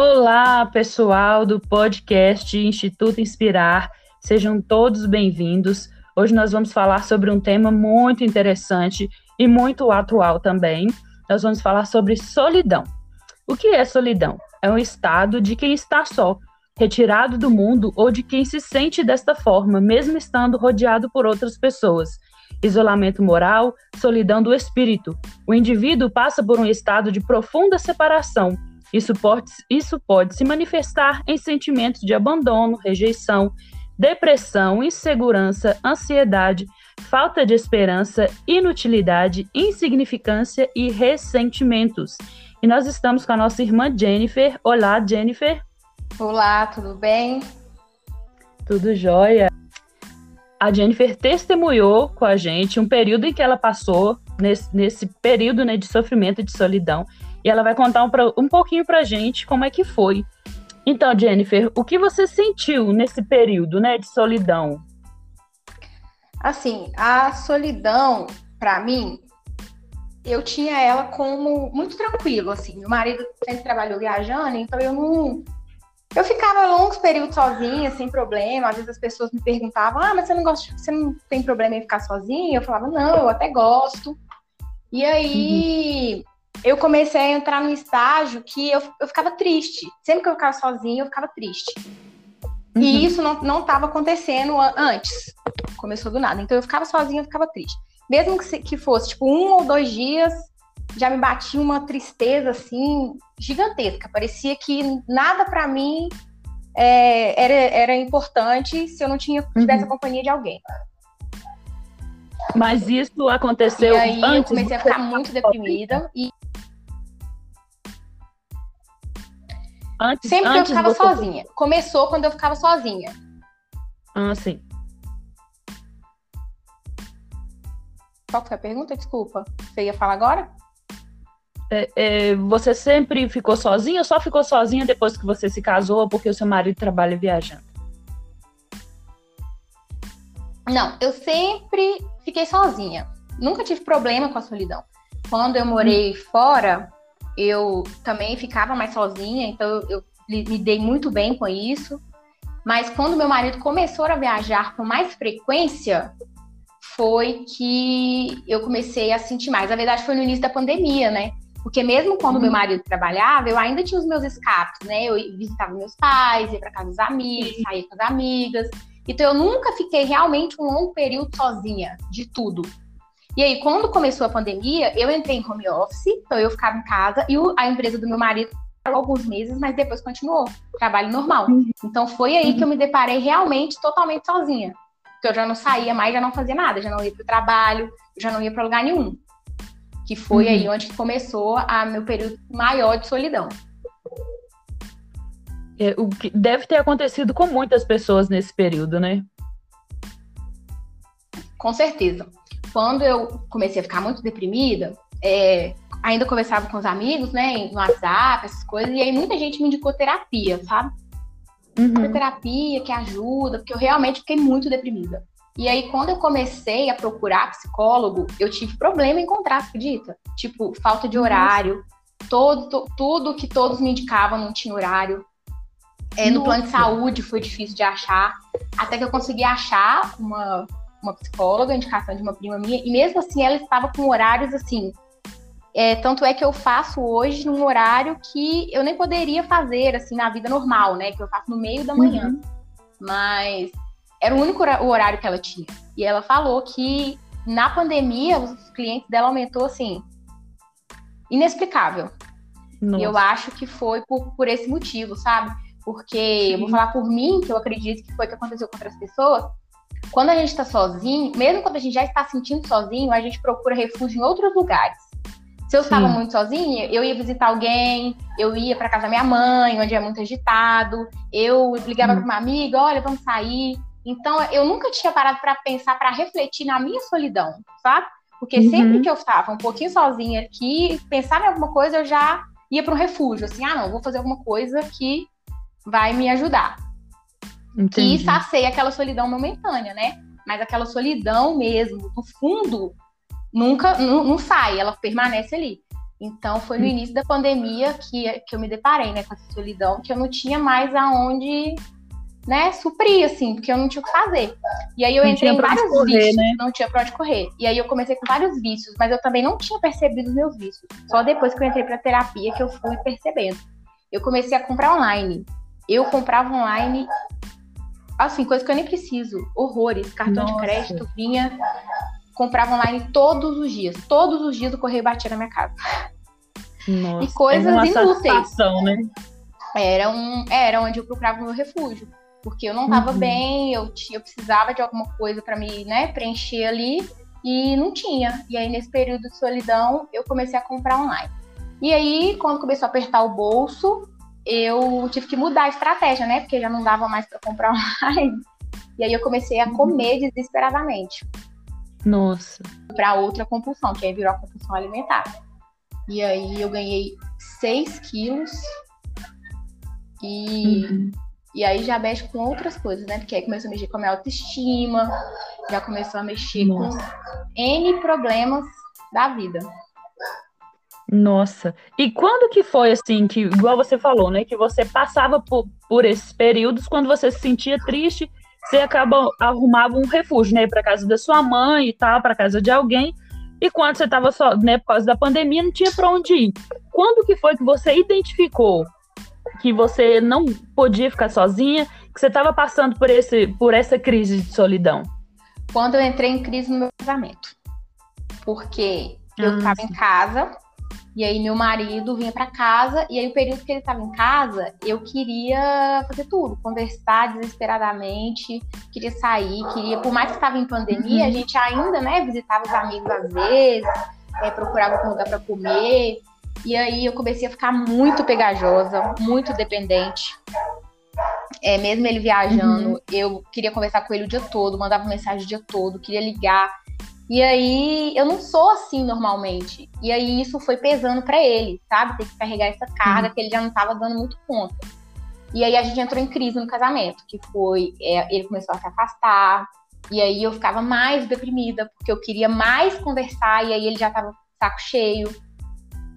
Olá, pessoal do podcast Instituto Inspirar. Sejam todos bem-vindos. Hoje nós vamos falar sobre um tema muito interessante e muito atual também. Nós vamos falar sobre solidão. O que é solidão? É um estado de quem está só, retirado do mundo ou de quem se sente desta forma, mesmo estando rodeado por outras pessoas. Isolamento moral, solidão do espírito. O indivíduo passa por um estado de profunda separação isso pode, isso pode se manifestar em sentimentos de abandono, rejeição, depressão, insegurança, ansiedade, falta de esperança, inutilidade, insignificância e ressentimentos. E nós estamos com a nossa irmã Jennifer. Olá, Jennifer. Olá, tudo bem? Tudo jóia. A Jennifer testemunhou com a gente um período em que ela passou, nesse, nesse período né, de sofrimento e de solidão. E ela vai contar um, um pouquinho pra gente como é que foi. Então, Jennifer, o que você sentiu nesse período, né, de solidão? Assim, a solidão, para mim, eu tinha ela como muito tranquilo, assim. Meu marido sempre trabalhou viajando, então eu não. Eu ficava longos períodos sozinha, sem problema. Às vezes as pessoas me perguntavam: ah, mas você não gosta, você não tem problema em ficar sozinha? Eu falava: não, eu até gosto. E aí, uhum eu comecei a entrar num estágio que eu, eu ficava triste. Sempre que eu ficava sozinha, eu ficava triste. Uhum. E isso não estava acontecendo antes. Começou do nada. Então eu ficava sozinha, eu ficava triste. Mesmo que, que fosse, tipo, um ou dois dias, já me batia uma tristeza, assim, gigantesca. Parecia que nada para mim é, era, era importante se eu não tinha, tivesse uhum. a companhia de alguém. Mas isso aconteceu e aí antes? eu comecei a ficar muito deprimida e Antes, Sempre antes que eu ficava você... sozinha. Começou quando eu ficava sozinha. Ah, sim. Qual foi a pergunta? Desculpa. Você ia falar agora? É, é, você sempre ficou sozinha ou só ficou sozinha depois que você se casou porque o seu marido trabalha viajando? Não, eu sempre fiquei sozinha. Nunca tive problema com a solidão. Quando eu morei hum. fora, eu também ficava mais sozinha, então eu me dei muito bem com isso. Mas quando meu marido começou a viajar com mais frequência, foi que eu comecei a sentir mais. Na verdade, foi no início da pandemia, né? Porque mesmo quando uhum. meu marido trabalhava, eu ainda tinha os meus escapes, né? Eu visitava meus pais, ia para casa dos amigos, saía com as amigas. Então eu nunca fiquei realmente um longo período sozinha de tudo. E aí, quando começou a pandemia, eu entrei em home office, então eu ficava em casa e a empresa do meu marido alguns meses, mas depois continuou, trabalho normal. Uhum. Então foi aí que eu me deparei realmente totalmente sozinha. Porque eu já não saía mais, já não fazia nada, já não ia para o trabalho, já não ia para lugar nenhum. Que foi uhum. aí onde começou a meu período maior de solidão. É, o que deve ter acontecido com muitas pessoas nesse período, né? Com certeza quando eu comecei a ficar muito deprimida, é, ainda conversava com os amigos, né, no WhatsApp, essas coisas, e aí muita gente me indicou terapia, sabe? Uhum. Terapia que ajuda, porque eu realmente fiquei muito deprimida. E aí, quando eu comecei a procurar psicólogo, eu tive problema em encontrar, acredita? Tipo, falta de horário, todo, tudo que todos me indicavam não tinha horário. É, no plano de saúde foi difícil de achar, até que eu consegui achar uma uma psicóloga, indicação de uma prima minha, e mesmo assim ela estava com horários assim. É, tanto é que eu faço hoje num horário que eu nem poderia fazer assim na vida normal, né? Que eu faço no meio da manhã. Uhum. Mas era o único horário que ela tinha. E ela falou que na pandemia os clientes dela aumentou assim inexplicável. Nossa. E eu acho que foi por, por esse motivo, sabe? Porque Sim. eu vou falar por mim, que eu acredito que foi o que aconteceu com outras pessoas. Quando a gente está sozinho, mesmo quando a gente já está sentindo sozinho, a gente procura refúgio em outros lugares. Se eu estava muito sozinha, eu ia visitar alguém, eu ia para casa da minha mãe, onde é muito agitado, eu ligava para uma amiga, olha, vamos sair. Então, eu nunca tinha parado para pensar, para refletir na minha solidão, sabe? Porque uhum. sempre que eu estava um pouquinho sozinha aqui, pensar em alguma coisa, eu já ia para um refúgio, assim, ah, não, vou fazer alguma coisa que vai me ajudar. Entendi. Que sacia aquela solidão momentânea, né? Mas aquela solidão mesmo, no fundo, nunca não, não sai, ela permanece ali. Então foi no uhum. início da pandemia que, que eu me deparei, né, com essa solidão, que eu não tinha mais aonde, né, suprir, assim, porque eu não tinha o que fazer. E aí eu não entrei em vários correr, vícios, né? não tinha pra onde correr. E aí eu comecei com vários vícios, mas eu também não tinha percebido os meus vícios. Só depois que eu entrei pra terapia que eu fui percebendo. Eu comecei a comprar online. Eu comprava online, assim, coisa que eu nem preciso. Horrores. Cartão Nossa. de crédito vinha comprava online todos os dias. Todos os dias o correio batia na minha casa. Nossa, e coisas é inúteis. Né? Era, um, era onde eu procurava o meu refúgio. Porque eu não estava uhum. bem, eu, eu precisava de alguma coisa para me né, preencher ali e não tinha. E aí, nesse período de solidão, eu comecei a comprar online. E aí, quando começou a apertar o bolso, eu tive que mudar a estratégia, né? Porque já não dava mais para comprar online. E aí eu comecei a uhum. comer desesperadamente. Nossa. Para outra compulsão, que aí virou a compulsão alimentar. E aí eu ganhei 6 quilos. E, uhum. e aí já mexe com outras coisas, né? Porque aí começou a mexer com a minha autoestima, já começou a mexer Nossa. com N problemas da vida. Nossa. E quando que foi assim, que, igual você falou, né? Que você passava por, por esses períodos quando você se sentia triste você acaba arrumava um refúgio, né, para casa da sua mãe e tal, para casa de alguém. E quando você estava só, né, por causa da pandemia, não tinha para onde ir. Quando que foi que você identificou que você não podia ficar sozinha, que você estava passando por esse por essa crise de solidão? Quando eu entrei em crise no meu casamento. Porque eu estava ah, em casa, e aí meu marido vinha para casa e aí o período que ele estava em casa, eu queria fazer tudo, conversar desesperadamente, queria sair, queria, por mais que estava em pandemia, uhum. a gente ainda, né, visitava os amigos às vezes, é, procurava um lugar para comer. E aí eu comecei a ficar muito pegajosa, muito dependente. É, mesmo ele viajando, uhum. eu queria conversar com ele o dia todo, mandava mensagem o dia todo, queria ligar. E aí eu não sou assim normalmente. E aí isso foi pesando para ele, sabe? Ter que carregar essa carga uhum. que ele já não estava dando muito conta. E aí a gente entrou em crise no casamento, que foi é, ele começou a se afastar. E aí eu ficava mais deprimida, porque eu queria mais conversar, e aí ele já tava saco cheio.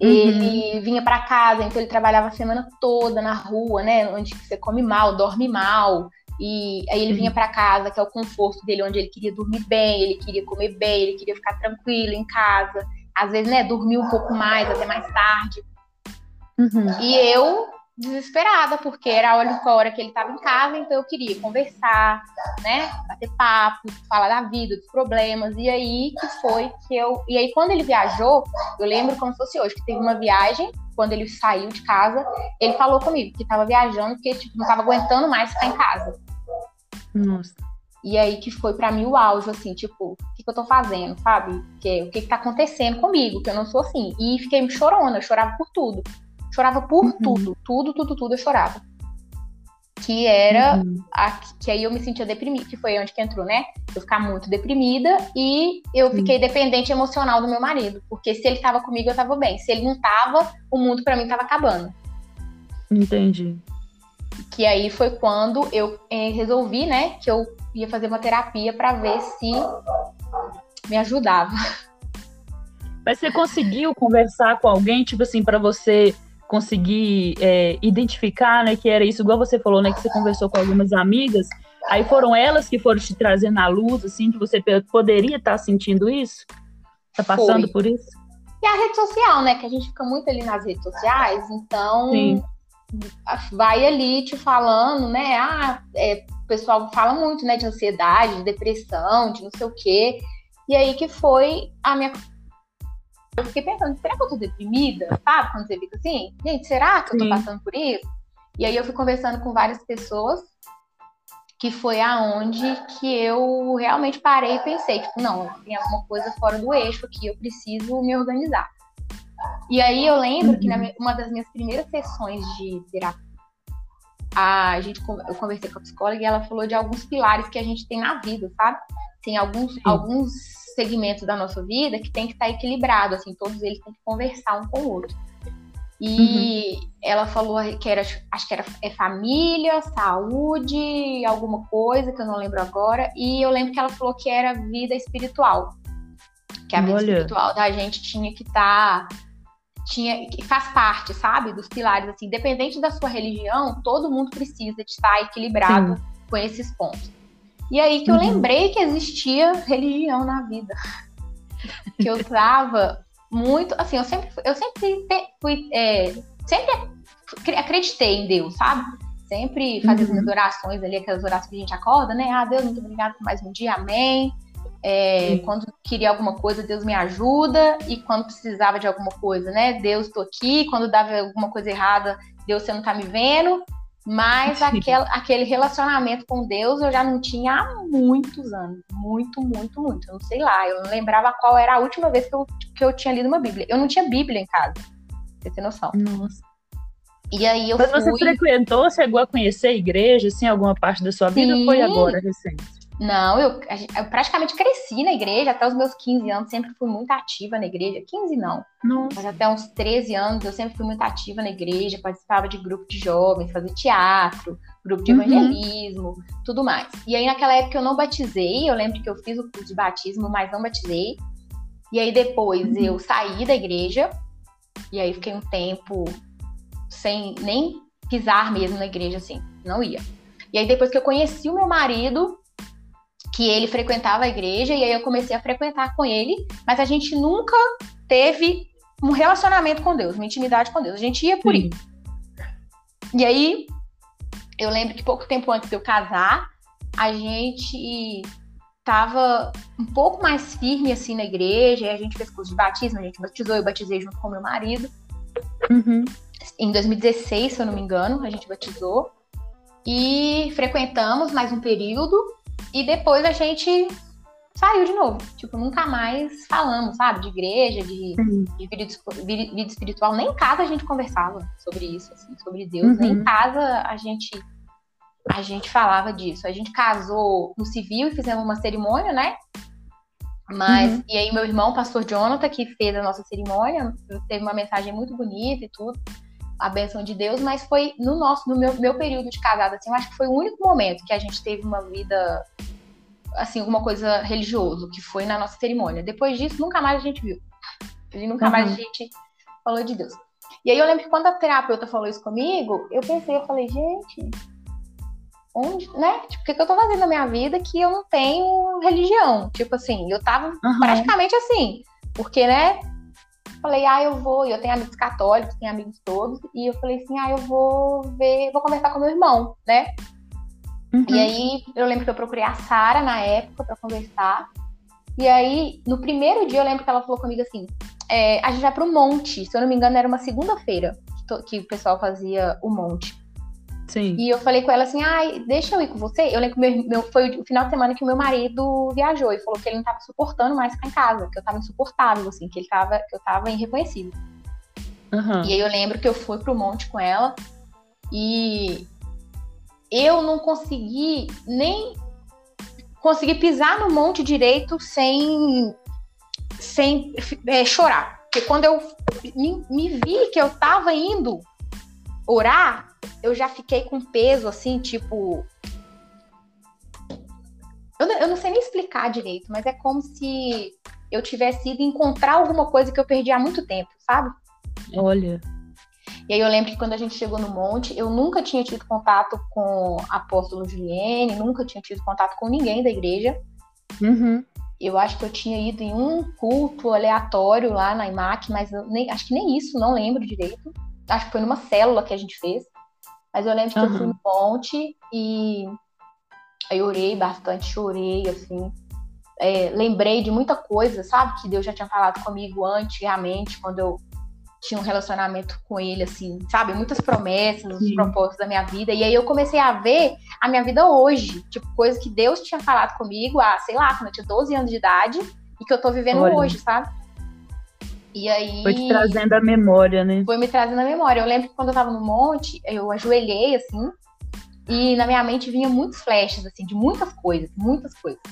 Uhum. Ele vinha para casa, então ele trabalhava a semana toda na rua, né? Onde você come mal, dorme mal. E aí ele vinha para casa, que é o conforto dele, onde ele queria dormir bem, ele queria comer bem, ele queria ficar tranquilo em casa. Às vezes, né, dormir um pouco mais, até mais tarde. Uhum. E eu, desesperada, porque era a única hora que ele estava em casa, então eu queria conversar, né, bater papo, falar da vida, dos problemas. E aí que foi que eu. E aí, quando ele viajou, eu lembro como se fosse hoje, que teve uma viagem quando ele saiu de casa, ele falou comigo que estava viajando porque tipo, não estava aguentando mais ficar em casa. Nossa. E aí que foi para mim o auge, assim, tipo, o que, que eu tô fazendo, sabe? Que, o que, que tá acontecendo comigo, que eu não sou assim. E fiquei chorona, eu chorava por tudo. Chorava por uhum. tudo, tudo, tudo, tudo eu chorava que era uhum. a, que aí eu me sentia deprimida, que foi onde que entrou, né? Eu ficar muito deprimida e eu Sim. fiquei dependente emocional do meu marido, porque se ele estava comigo eu estava bem, se ele não estava, o mundo para mim estava acabando. Entendi. Que aí foi quando eu eh, resolvi, né, que eu ia fazer uma terapia para ver se me ajudava. Mas você conseguiu conversar com alguém, tipo assim, para você conseguir é, identificar, né, que era isso, igual você falou, né, que você conversou com algumas amigas, aí foram elas que foram te trazendo à luz, assim, que você poderia estar tá sentindo isso? Tá passando Foi. por isso? E a rede social, né, que a gente fica muito ali nas redes sociais, então Sim. Vai ali te falando, né, ah, é, o pessoal fala muito, né, de ansiedade, de depressão, de não sei o quê, e aí que foi a minha eu fiquei pensando, será que eu tô deprimida? Sabe? Quando você fica assim, gente, será que eu tô Sim. passando por isso? E aí eu fui conversando com várias pessoas, que foi aonde que eu realmente parei e pensei, tipo, não, tem alguma coisa fora do eixo aqui, eu preciso me organizar. E aí eu lembro uhum. que uma das minhas primeiras sessões de terapia, a gente, eu conversei com a psicóloga e ela falou de alguns pilares que a gente tem na vida, sabe? Tem alguns, alguns segmentos da nossa vida que tem que estar tá equilibrado, assim, todos eles têm que conversar um com o outro. E uhum. ela falou que era, acho que era é família, saúde, alguma coisa que eu não lembro agora. E eu lembro que ela falou que era vida espiritual. Que a vida Olha. espiritual da gente tinha que estar tá, tinha que faz parte, sabe, dos pilares assim, independente da sua religião, todo mundo precisa de estar equilibrado Sim. com esses pontos. E aí que eu uhum. lembrei que existia religião na vida. que eu tava muito, assim, eu sempre eu sempre fui é, sempre acreditei em Deus, sabe? Sempre fazia uhum. as minhas orações ali, aquelas orações que a gente acorda, né? Ah, Deus, muito obrigado por mais um dia, amém. É, quando queria alguma coisa, Deus me ajuda. E quando precisava de alguma coisa, né? Deus, tô aqui. Quando dava alguma coisa errada, Deus, você não tá me vendo. Mas aquel, aquele relacionamento com Deus eu já não tinha há muitos anos. Muito, muito, muito. Eu não sei lá. Eu não lembrava qual era a última vez que eu, que eu tinha lido uma Bíblia. Eu não tinha Bíblia em casa. Pra você ter noção. Nossa. E aí eu Mas fui... você frequentou, chegou a conhecer a igreja, assim, alguma parte da sua vida Sim. ou foi agora, recente? Não, eu, eu, praticamente cresci na igreja até os meus 15 anos, sempre fui muito ativa na igreja. 15 não, Nossa. mas até uns 13 anos eu sempre fui muito ativa na igreja, participava de grupo de jovens, fazia teatro, grupo de uhum. evangelismo, uhum. tudo mais. E aí naquela época eu não batizei, eu lembro que eu fiz o curso de batismo, mas não batizei. E aí depois uhum. eu saí da igreja, e aí fiquei um tempo sem nem pisar mesmo na igreja, assim, não ia. E aí depois que eu conheci o meu marido, que ele frequentava a igreja, e aí eu comecei a frequentar com ele, mas a gente nunca teve um relacionamento com Deus, uma intimidade com Deus. A gente ia por ir. E aí, eu lembro que pouco tempo antes de eu casar, a gente tava um pouco mais firme assim na igreja, e a gente fez curso de batismo, a gente batizou, eu batizei junto com meu marido. Uhum em 2016, se eu não me engano, a gente batizou. E frequentamos mais um período. E depois a gente saiu de novo. Tipo, nunca mais falamos, sabe? De igreja, de, de vida, vida, espiritual. Nem em casa a gente conversava sobre isso, assim, sobre Deus. Uhum. Nem em casa a gente a gente falava disso. A gente casou no civil e fizemos uma cerimônia, né? Mas, uhum. e aí meu irmão, pastor Jonathan, que fez a nossa cerimônia, teve uma mensagem muito bonita e tudo a bênção de Deus, mas foi no nosso, no meu, meu período de casada, assim, eu acho que foi o único momento que a gente teve uma vida, assim, alguma coisa religioso, que foi na nossa cerimônia. Depois disso, nunca mais a gente viu. E nunca uhum. mais a gente falou de Deus. E aí eu lembro que quando a terapeuta falou isso comigo, eu pensei, eu falei, gente, onde, né? Tipo, o que, que eu tô fazendo na minha vida que eu não tenho religião? Tipo assim, eu tava uhum. praticamente assim, porque, né, Falei, ah, eu vou, e eu tenho amigos católicos, tenho amigos todos, e eu falei assim, ah, eu vou ver, vou conversar com meu irmão, né? Uhum. E aí eu lembro que eu procurei a Sara na época para conversar. E aí, no primeiro dia, eu lembro que ela falou comigo assim: é, a gente vai para o monte. Se eu não me engano, era uma segunda-feira que, que, o pessoal fazia o monte. Sim. E eu falei com ela assim, ai, deixa eu ir com você. Eu lembro que meu, meu, foi o final de semana que o meu marido viajou e falou que ele não tava suportando mais ficar em casa, que eu tava insuportável, assim, que ele tava, que eu tava irreconhecível. Uhum. E aí eu lembro que eu fui pro monte com ela e eu não consegui nem conseguir pisar no monte direito sem, sem é, chorar. Porque quando eu me, me vi que eu tava indo orar, eu já fiquei com peso, assim, tipo. Eu não, eu não sei nem explicar direito, mas é como se eu tivesse ido encontrar alguma coisa que eu perdi há muito tempo, sabe? Olha. E aí eu lembro que quando a gente chegou no monte, eu nunca tinha tido contato com apóstolo Juliene, nunca tinha tido contato com ninguém da igreja. Uhum. Eu acho que eu tinha ido em um culto aleatório lá na IMAC, mas nem, acho que nem isso, não lembro direito. Acho que foi numa célula que a gente fez. Mas eu lembro que uhum. eu fui no monte e aí orei bastante, chorei, assim. É, lembrei de muita coisa, sabe? Que Deus já tinha falado comigo antigamente, quando eu tinha um relacionamento com ele, assim, sabe? Muitas promessas, os propósitos da minha vida. E aí eu comecei a ver a minha vida hoje, tipo, coisa que Deus tinha falado comigo há, sei lá, quando eu tinha 12 anos de idade e que eu tô vivendo Olha. hoje, sabe? E aí. Foi te trazendo a memória, né? Foi me trazendo a memória. Eu lembro que quando eu tava no monte, eu ajoelhei assim, e na minha mente vinha muitos flashes, assim, de muitas coisas, muitas coisas.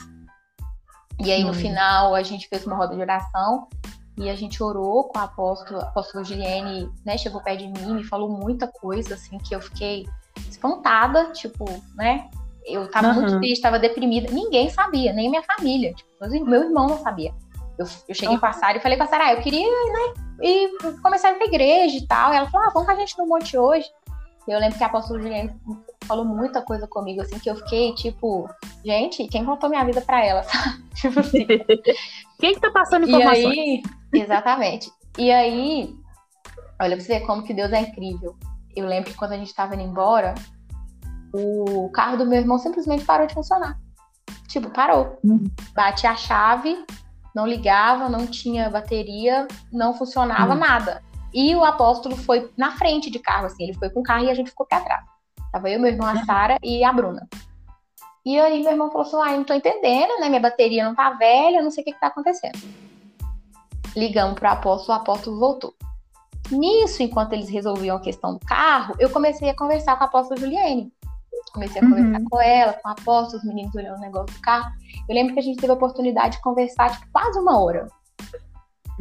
E aí, no final, a gente fez uma roda de oração e a gente orou com a apóstola, a apóstola Giliene, né? Chegou perto de mim, me falou muita coisa, assim, que eu fiquei espantada, tipo, né? Eu tava uhum. muito triste, tava deprimida. Ninguém sabia, nem minha família. Tipo, meu irmão não sabia. Eu, eu cheguei com a Sara e falei com a Sara, ah, eu queria, né, ir começar a ir pra igreja e tal. E ela falou, ah, vamos com a gente no monte hoje. Eu lembro que a apóstola Juliane falou muita coisa comigo, assim, que eu fiquei, tipo, gente, quem contou minha vida pra ela, sabe? Tipo assim. quem que tá passando informações? E aí, exatamente. E aí, olha, pra você ver como que Deus é incrível. Eu lembro que quando a gente tava indo embora, o carro do meu irmão simplesmente parou de funcionar. Tipo, parou. Uhum. Bate a chave, não ligava, não tinha bateria, não funcionava uhum. nada. E o apóstolo foi na frente de carro, assim, ele foi com o carro e a gente ficou pra trás. Tava eu, meu irmão, a. Sara e a Bruna. E aí meu irmão falou assim: ah, não tô entendendo, né? Minha bateria não tá velha, não sei o que, que tá acontecendo. Ligamos pro apóstolo, o apóstolo voltou. Nisso, enquanto eles resolviam a questão do carro, eu comecei a conversar com a apóstola Juliane. Comecei a uhum. conversar com ela, com a apóstola, os meninos olhando o negócio do carro. Eu lembro que a gente teve a oportunidade de conversar, tipo, quase uma hora.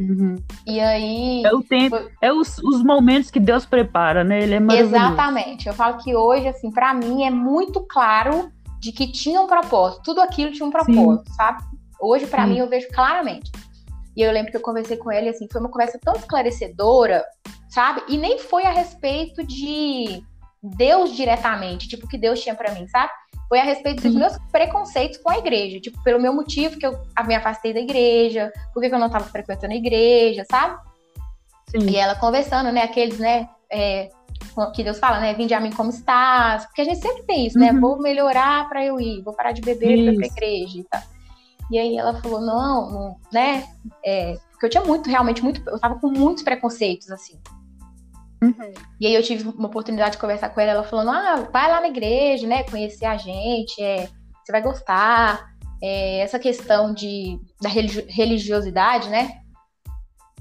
Uhum. E aí. É o tempo, foi... é os, os momentos que Deus prepara, né? Ele é maravilhoso. Exatamente. Eu falo que hoje, assim, para mim é muito claro de que tinha um propósito. Tudo aquilo tinha um propósito, Sim. sabe? Hoje, para mim, eu vejo claramente. E eu lembro que eu conversei com ele, assim, foi uma conversa tão esclarecedora, sabe? E nem foi a respeito de Deus diretamente, tipo, o que Deus tinha para mim, sabe? Foi a respeito dos meus preconceitos com a igreja. Tipo, pelo meu motivo que eu me afastei da igreja, porque eu não estava frequentando a igreja, sabe? Sim. E ela conversando, né? Aqueles, né? É, que Deus fala, né? Vinde a mim como estás. Porque a gente sempre tem isso, né? uhum. né? Vou melhorar para eu ir, vou parar de beber para ir pra igreja e tal. E aí ela falou, não, não né? É, porque eu tinha muito, realmente, muito. Eu tava com muitos preconceitos, assim. Uhum. E aí eu tive uma oportunidade de conversar com ela, ela falando, ah, vai lá na igreja, né, conhecer a gente, é, você vai gostar. É, essa questão de, da religiosidade, né?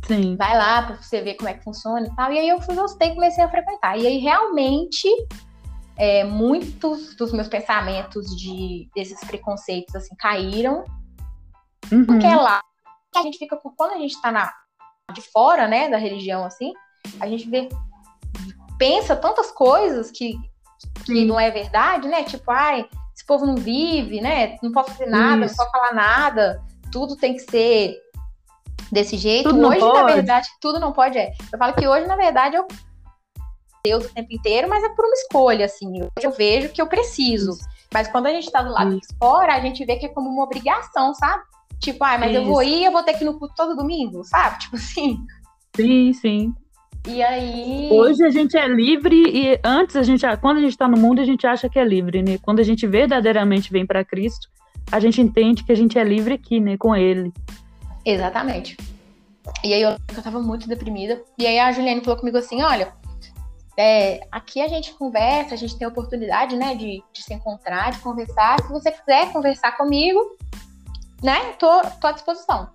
Sim. Vai lá para você ver como é que funciona e tal. E aí eu fui gostei, comecei a frequentar. E aí realmente é, muitos dos meus pensamentos de desses preconceitos assim caíram. Uhum. Porque é lá que a gente fica quando a gente está na de fora, né, da religião assim, a gente vê pensa tantas coisas que, que não é verdade, né? Tipo, ai, esse povo não vive, né? Não pode fazer nada, Isso. não pode falar nada, tudo tem que ser desse jeito. Tudo hoje, na verdade, tudo não pode. É. Eu falo que hoje, na verdade, eu Deus o tempo inteiro, mas é por uma escolha, assim. Hoje eu vejo que eu preciso. Mas quando a gente tá do lado Isso. de fora, a gente vê que é como uma obrigação, sabe? Tipo, ah, mas Isso. eu vou ir, eu vou ter que ir no culto todo domingo, sabe? Tipo assim. Sim, sim. E aí. Hoje a gente é livre e antes a gente, quando a gente está no mundo, a gente acha que é livre, né? Quando a gente verdadeiramente vem para Cristo, a gente entende que a gente é livre aqui, né? Com Ele. Exatamente. E aí eu, eu tava muito deprimida. E aí a Juliane falou comigo assim: olha, é, aqui a gente conversa, a gente tem a oportunidade, né, de, de se encontrar, de conversar. Se você quiser conversar comigo, né, tô, tô à disposição.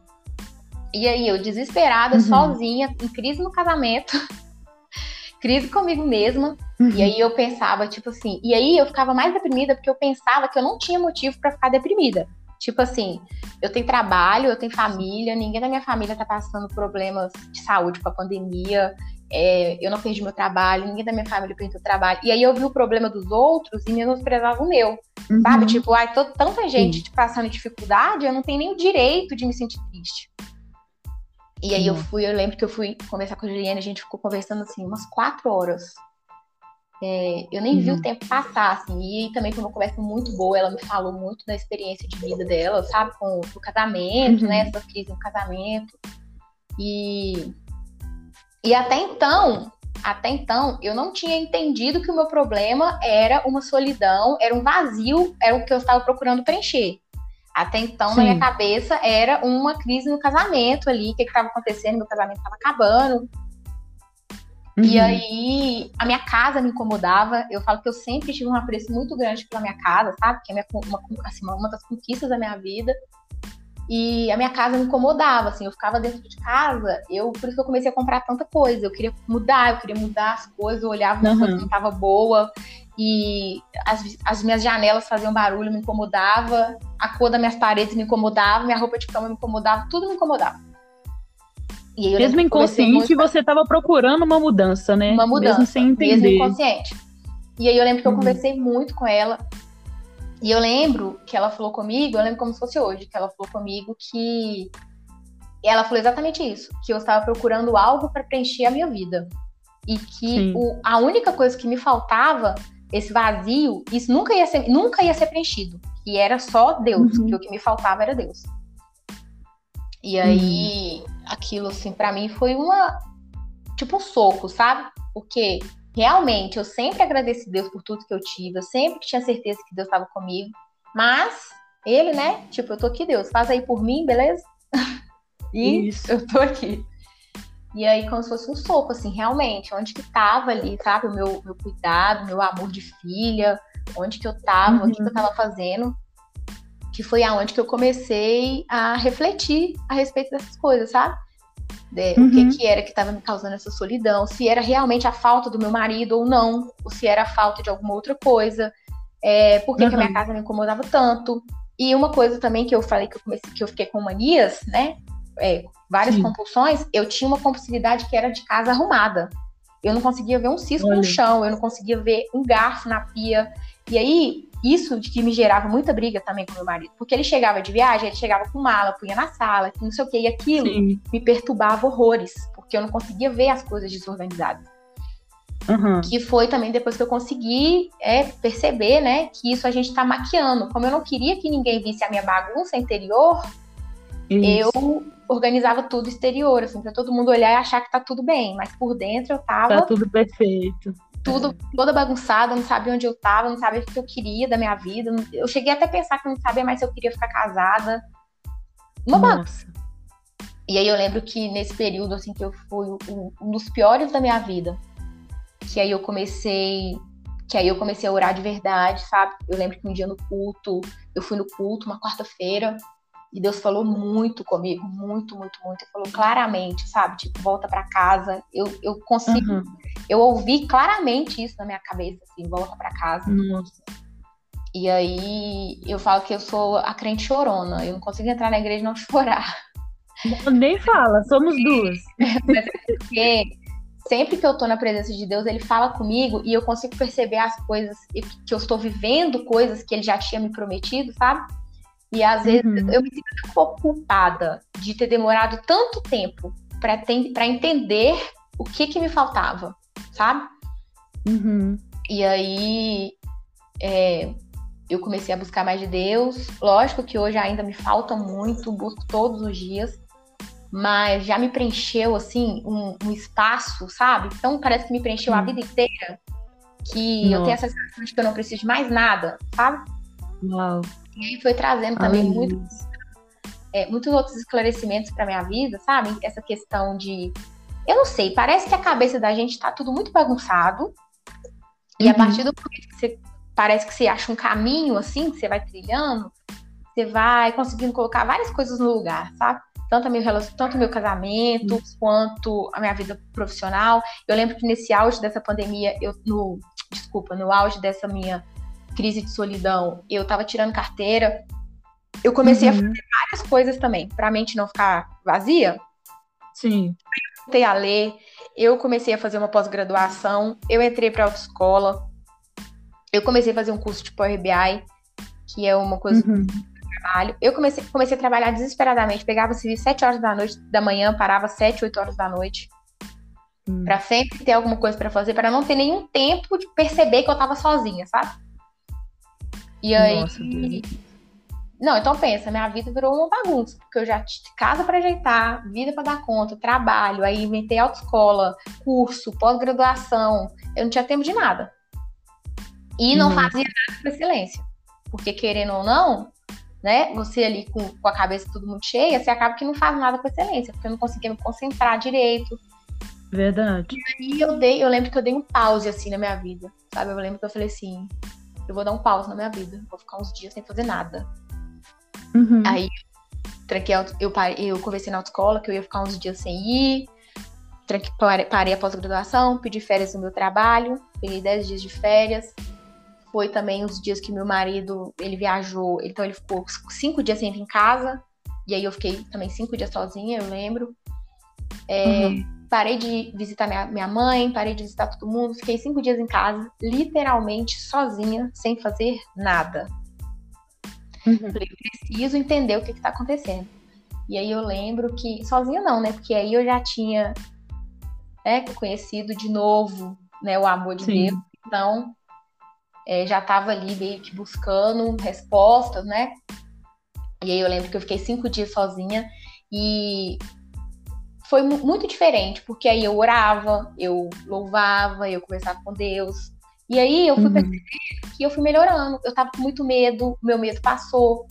E aí, eu desesperada, uhum. sozinha, em crise no casamento, crise comigo mesma. Uhum. E aí eu pensava, tipo assim, e aí eu ficava mais deprimida porque eu pensava que eu não tinha motivo para ficar deprimida. Tipo assim, eu tenho trabalho, eu tenho família, ninguém da minha família tá passando problemas de saúde com a pandemia. É, eu não perdi meu trabalho, ninguém da minha família perdeu trabalho. E aí eu vi o problema dos outros e menosprezava o meu. Uhum. Sabe? Tipo, ai, tô, tanta gente passando dificuldade, eu não tenho nem o direito de me sentir triste. E aí eu fui, eu lembro que eu fui conversar com a Juliana, a gente ficou conversando assim umas quatro horas. É, eu nem uhum. vi o uhum. tempo passar, assim, e também foi uma conversa muito boa, ela me falou muito da experiência de vida dela, sabe, com o casamento, uhum. né, essa crise no casamento. E, e até então, até então, eu não tinha entendido que o meu problema era uma solidão, era um vazio, era o que eu estava procurando preencher. Até então, Sim. na minha cabeça, era uma crise no casamento ali, o que estava acontecendo, meu casamento estava acabando. Uhum. E aí, a minha casa me incomodava. Eu falo que eu sempre tive um apreço muito grande pela minha casa, sabe? Que é minha, uma, assim, uma das conquistas da minha vida. E a minha casa me incomodava, assim, eu ficava dentro de casa, eu, por isso que eu comecei a comprar tanta coisa. Eu queria mudar, eu queria mudar as coisas, eu olhava uma uhum. coisa que não estava boa, e as, as minhas janelas faziam barulho, me incomodava, a cor das minhas paredes me incomodava, minha roupa de cama me incomodava, tudo me incomodava. E Mesmo inconsciente, muito... você estava procurando uma mudança, né? Uma mudança. Mesmo sem entender. Mesmo inconsciente. E aí eu lembro que eu uhum. conversei muito com ela. E eu lembro que ela falou comigo, eu lembro como se fosse hoje, que ela falou comigo que ela falou exatamente isso, que eu estava procurando algo para preencher a minha vida. E que o, a única coisa que me faltava, esse vazio, isso nunca ia ser, nunca ia ser preenchido. Que era só Deus, uhum. que o que me faltava era Deus. E aí, uhum. aquilo, assim, para mim foi uma. Tipo um soco, sabe? Porque realmente eu sempre agradeci Deus por tudo que eu tive, eu sempre tinha certeza que Deus estava comigo. Mas ele, né? Tipo, eu tô aqui, Deus, faz aí por mim, beleza? e Isso. eu tô aqui. E aí, como se fosse um soco, assim, realmente, onde que tava ali, sabe? O meu, meu cuidado, meu amor de filha, onde que eu tava, uhum. o que, que eu uhum. tava fazendo. Que foi aonde que eu comecei a refletir a respeito dessas coisas, sabe? De, uhum. O que uhum. que era que estava me causando essa solidão, se era realmente a falta do meu marido ou não, ou se era a falta de alguma outra coisa, é, por que, uhum. que a minha casa me incomodava tanto. E uma coisa também que eu falei que eu comecei, que eu fiquei com manias, né? É, várias Sim. compulsões, eu tinha uma compulsividade que era de casa arrumada. Eu não conseguia ver um cisco Olha. no chão, eu não conseguia ver um garfo na pia. E aí, isso de que me gerava muita briga também com meu marido. Porque ele chegava de viagem, ele chegava com mala, punha na sala, não sei o que, e aquilo Sim. me perturbava horrores, porque eu não conseguia ver as coisas desorganizadas. Uhum. Que foi também depois que eu consegui é, perceber, né, que isso a gente está maquiando. Como eu não queria que ninguém visse a minha bagunça interior, isso. eu organizava tudo exterior, assim, para todo mundo olhar e achar que tá tudo bem, mas por dentro eu tava. Tá tudo perfeito. Tudo, toda bagunçada, não sabia onde eu tava, não sabia o que eu queria da minha vida. Eu cheguei até a pensar que não sabia mais se eu queria ficar casada. Uma bagunça. E aí eu lembro que nesse período, assim, que eu fui um, um dos piores da minha vida, que aí eu comecei que aí eu comecei a orar de verdade, sabe? Eu lembro que um dia no culto, eu fui no culto, uma quarta-feira, e Deus falou muito comigo, muito, muito, muito. Ele falou claramente, sabe? Tipo, volta para casa. Eu, eu consigo, uhum. eu ouvi claramente isso na minha cabeça, assim, volta para casa. Nossa. E aí eu falo que eu sou a crente chorona, eu não consigo entrar na igreja e não chorar. Nem fala, somos duas. Mas é porque sempre que eu tô na presença de Deus, ele fala comigo e eu consigo perceber as coisas que eu estou vivendo, coisas que ele já tinha me prometido, sabe? E às vezes uhum. eu me sinto um pouco culpada de ter demorado tanto tempo para entender o que que me faltava, sabe? Uhum. E aí é, eu comecei a buscar mais de Deus. Lógico que hoje ainda me falta muito, busco todos os dias mas já me preencheu, assim, um, um espaço, sabe? Então parece que me preencheu hum. a vida inteira, que Nossa. eu tenho essa sensação de que eu não preciso de mais nada, sabe? Uau. E aí foi trazendo também muitos, é, muitos outros esclarecimentos para minha vida, sabe? Essa questão de. Eu não sei, parece que a cabeça da gente tá tudo muito bagunçado. E a uhum. partir do momento que você parece que você acha um caminho assim, que você vai trilhando, você vai conseguindo colocar várias coisas no lugar, sabe? tanto meu tanto meu casamento quanto a minha vida profissional. Eu lembro que nesse auge dessa pandemia, eu no desculpa, no auge dessa minha crise de solidão, eu estava tirando carteira. Eu comecei uhum. a fazer várias coisas também, para a mente não ficar vazia. Sim. Eu comecei a ler, eu comecei a fazer uma pós-graduação, eu entrei para autoescola. Eu comecei a fazer um curso de Power BI, que é uma coisa uhum trabalho. Eu comecei, comecei a trabalhar desesperadamente. Pegava o serviço 7 horas da noite da manhã, parava 7, 8 horas da noite. Hum. Pra sempre ter alguma coisa para fazer, para não ter nenhum tempo de perceber que eu tava sozinha, sabe? E aí. Nossa, não, então pensa, minha vida virou uma bagunça, porque eu já tive casa para ajeitar, vida para dar conta, trabalho, aí inventei autoescola, curso, pós-graduação, eu não tinha tempo de nada. E não fazia nada com excelência. Porque querendo ou não, né? Você ali com, com a cabeça tudo muito cheia, você acaba que não faz nada com excelência, porque eu não conseguia me concentrar direito. Verdade. E aí eu dei, eu lembro que eu dei um pause assim na minha vida, sabe? Eu lembro que eu falei assim, eu vou dar um pause na minha vida, vou ficar uns dias sem fazer nada. Uhum. Aí tranquei, eu, parei, eu conversei na autoescola que eu ia ficar uns dias sem ir, tranquei, parei a pós-graduação, pedi férias no meu trabalho, peguei 10 dias de férias, foi também os dias que meu marido, ele viajou, então ele ficou cinco dias sem vir em casa, e aí eu fiquei também cinco dias sozinha, eu lembro. É, uhum. Parei de visitar minha, minha mãe, parei de visitar todo mundo, fiquei cinco dias em casa, literalmente sozinha, sem fazer nada. Uhum. Falei, preciso entender o que está acontecendo. E aí eu lembro que, sozinha não, né? Porque aí eu já tinha né, conhecido de novo né, o amor de Sim. Deus. Então, é, já estava ali meio que buscando respostas, né? E aí eu lembro que eu fiquei cinco dias sozinha e foi muito diferente, porque aí eu orava, eu louvava, eu conversava com Deus. E aí eu fui uhum. perceber que eu fui melhorando. Eu tava com muito medo, meu medo passou.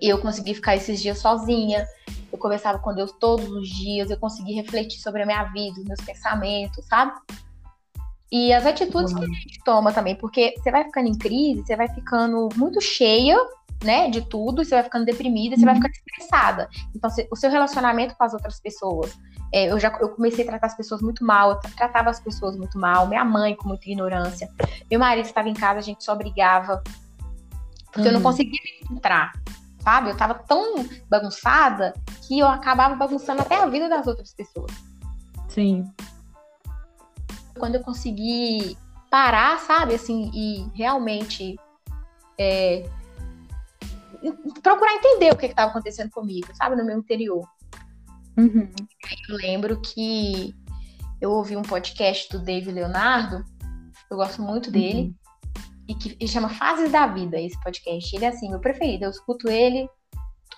Eu consegui ficar esses dias sozinha. Eu conversava com Deus todos os dias, eu consegui refletir sobre a minha vida, os meus pensamentos, sabe? E as atitudes uhum. que a gente toma também, porque você vai ficando em crise, você vai ficando muito cheia, né, de tudo, você vai ficando deprimida, você uhum. vai ficando estressada. Então, o seu relacionamento com as outras pessoas. É, eu já eu comecei a tratar as pessoas muito mal, eu tratava as pessoas muito mal, minha mãe com muita ignorância. Meu marido estava em casa, a gente só brigava, porque uhum. eu não uhum. conseguia me encontrar sabe? Eu tava tão bagunçada que eu acabava bagunçando até a vida das outras pessoas. Sim. Quando eu consegui parar, sabe, assim, e realmente é, procurar entender o que estava acontecendo comigo, sabe, no meu interior. Uhum. Eu lembro que eu ouvi um podcast do Dave Leonardo, eu gosto muito dele, uhum e que e chama Fases da Vida, esse podcast. Ele é assim, meu preferido, eu escuto ele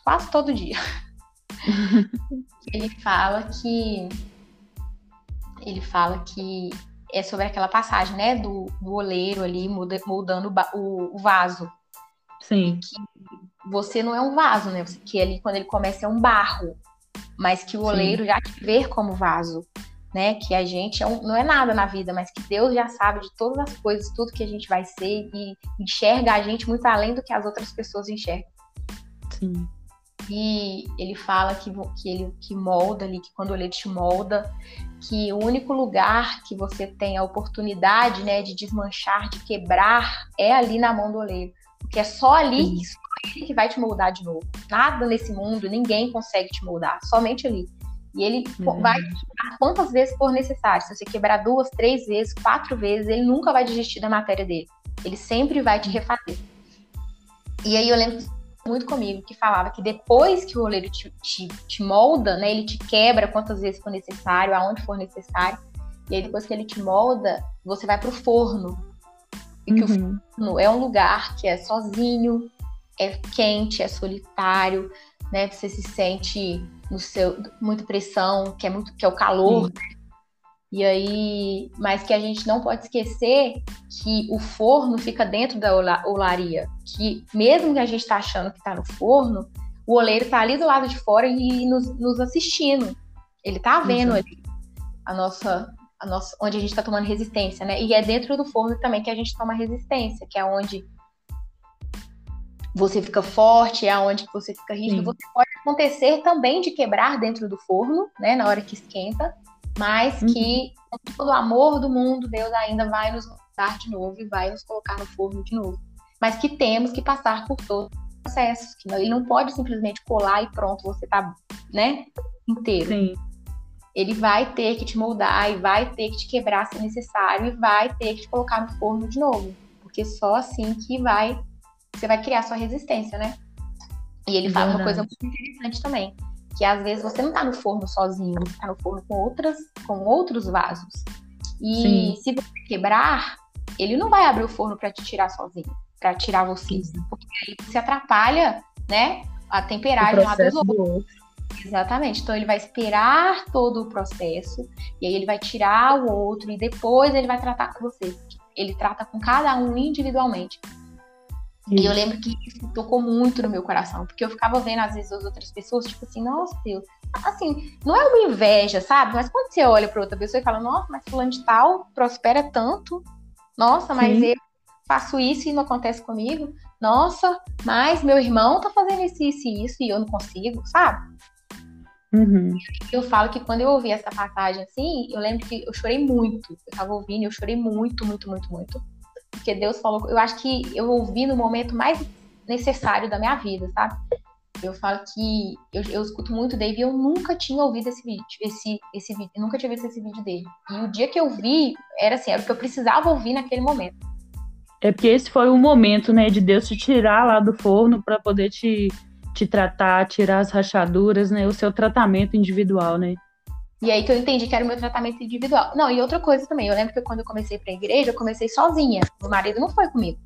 quase todo dia. ele fala que ele fala que é sobre aquela passagem, né, do, do oleiro ali moldando o, o vaso. Sim. Que você não é um vaso, né? Que ali quando ele começa é um barro, mas que o oleiro Sim. já te vê como vaso né? Que a gente é um, não é nada na vida, mas que Deus já sabe de todas as coisas, tudo que a gente vai ser e enxerga a gente muito além do que as outras pessoas enxergam. Sim. E ele fala que, que ele que molda ali, que quando ele te molda, que o único lugar que você tem a oportunidade, né, de desmanchar, de quebrar, é ali na mão do oleiro. Porque é só ali, só ele que vai te moldar de novo. Nada nesse mundo, ninguém consegue te moldar, somente ali. E ele uhum. vai quantas vezes for necessário. Se você quebrar duas, três vezes, quatro vezes, ele nunca vai desistir da matéria dele. Ele sempre vai te refazer. E aí eu lembro muito comigo que falava que depois que o roleiro te, te, te, molda, né, ele te quebra quantas vezes for necessário, aonde for necessário. E aí depois que ele te molda, você vai pro forno. E que uhum. o forno é um lugar que é sozinho, é quente, é solitário, né? Você se sente no seu muita pressão, que é muito que é o calor. Né? E aí, mas que a gente não pode esquecer que o forno fica dentro da olaria, que mesmo que a gente está achando que está no forno, o oleiro está ali do lado de fora e nos, nos assistindo. Ele está vendo Exato. ali a nossa, a nossa, onde a gente está tomando resistência, né? E é dentro do forno também que a gente toma resistência, que é onde você fica forte, é onde você fica rígido. Você pode acontecer também de quebrar dentro do forno, né, na hora que esquenta, mas uhum. que com todo o amor do mundo, Deus ainda vai nos dar de novo e vai nos colocar no forno de novo. Mas que temos que passar por todos os processos, que ele não pode simplesmente colar e pronto, você tá, né, inteiro. Sim. Ele vai ter que te moldar e vai ter que te quebrar se necessário e vai ter que te colocar no forno de novo, porque só assim que vai você vai criar sua resistência, né? E ele fala Verdade. uma coisa muito interessante também, que às vezes você não tá no forno sozinho, você tá no forno com outras, com outros vasos. E Sim. se você quebrar, ele não vai abrir o forno para te tirar sozinho, para tirar você, Sim. porque aí você atrapalha, né, a temperagem lá dos outros. Exatamente. Então ele vai esperar todo o processo e aí ele vai tirar o outro e depois ele vai tratar com você. Ele trata com cada um individualmente. E eu lembro que isso tocou muito no meu coração, porque eu ficava vendo, às vezes, as outras pessoas, tipo assim, nossa, Deus. Assim, não é uma inveja, sabe? Mas quando você olha para outra pessoa e fala, nossa, mas fulano de tal prospera tanto. Nossa, mas Sim. eu faço isso e não acontece comigo. Nossa, mas meu irmão tá fazendo isso, isso e isso e eu não consigo, sabe? Uhum. Eu falo que quando eu ouvi essa passagem assim, eu lembro que eu chorei muito. Eu tava ouvindo e eu chorei muito, muito, muito, muito porque Deus falou. Eu acho que eu ouvi no momento mais necessário da minha vida, sabe? Eu falo que eu, eu escuto muito Dave e eu nunca tinha ouvido esse vídeo, esse, esse vídeo, nunca tinha visto esse vídeo dele. E o dia que eu vi, era assim, era o que eu precisava ouvir naquele momento. É porque esse foi o momento, né, de Deus te tirar lá do forno para poder te, te tratar, tirar as rachaduras, né? O seu tratamento individual, né? E aí que eu entendi que era o meu tratamento individual. Não, e outra coisa também, eu lembro que quando eu comecei pra igreja, eu comecei sozinha. Meu marido não foi comigo.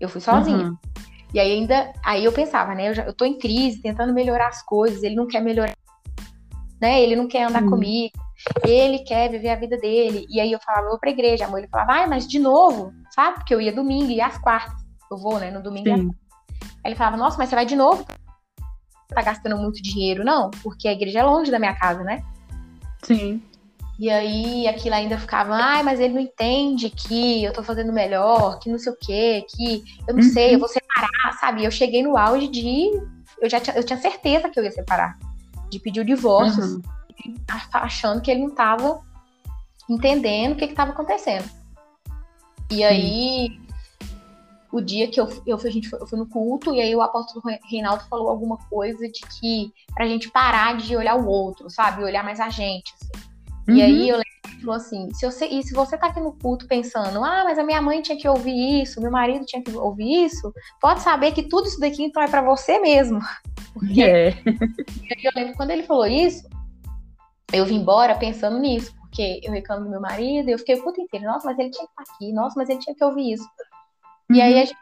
Eu fui sozinha. Uhum. E aí ainda, aí eu pensava, né? Eu, já, eu tô em crise, tentando melhorar as coisas, ele não quer melhorar, né? Ele não quer andar uhum. comigo, ele quer viver a vida dele. E aí eu falava, eu vou pra igreja, amor. Ele falava, ai, mas de novo, sabe? Porque eu ia domingo e às quartas. Eu vou, né? No domingo. Sim. Aí ele falava, nossa, mas você vai de novo? Tá gastando muito dinheiro, não? Porque a igreja é longe da minha casa, né? Sim. E aí aquilo ainda ficava, ai, mas ele não entende que eu tô fazendo melhor, que não sei o quê, que eu não uhum. sei, eu vou separar, sabe? Eu cheguei no auge de. Eu já tinha, eu tinha certeza que eu ia separar. De pedir o divórcio, uhum. achando que ele não tava entendendo o que, que tava acontecendo. E aí, o dia que eu, eu, a gente foi, eu fui no culto, e aí o apóstolo Reinaldo falou alguma coisa de que pra gente parar de olhar o outro, sabe? Olhar mais a gente. Assim. Uhum. E aí eu lembro que falou assim: se você, e se você tá aqui no culto pensando, ah, mas a minha mãe tinha que ouvir isso, meu marido tinha que ouvir isso, pode saber que tudo isso daqui então é para você mesmo. Porque é. eu lembro quando ele falou isso, eu vim embora pensando nisso, porque eu reclamo do meu marido, eu fiquei o culto inteiro, nossa, mas ele tinha que estar tá aqui, nossa, mas ele tinha que ouvir isso. Uhum. E aí uhum. a gente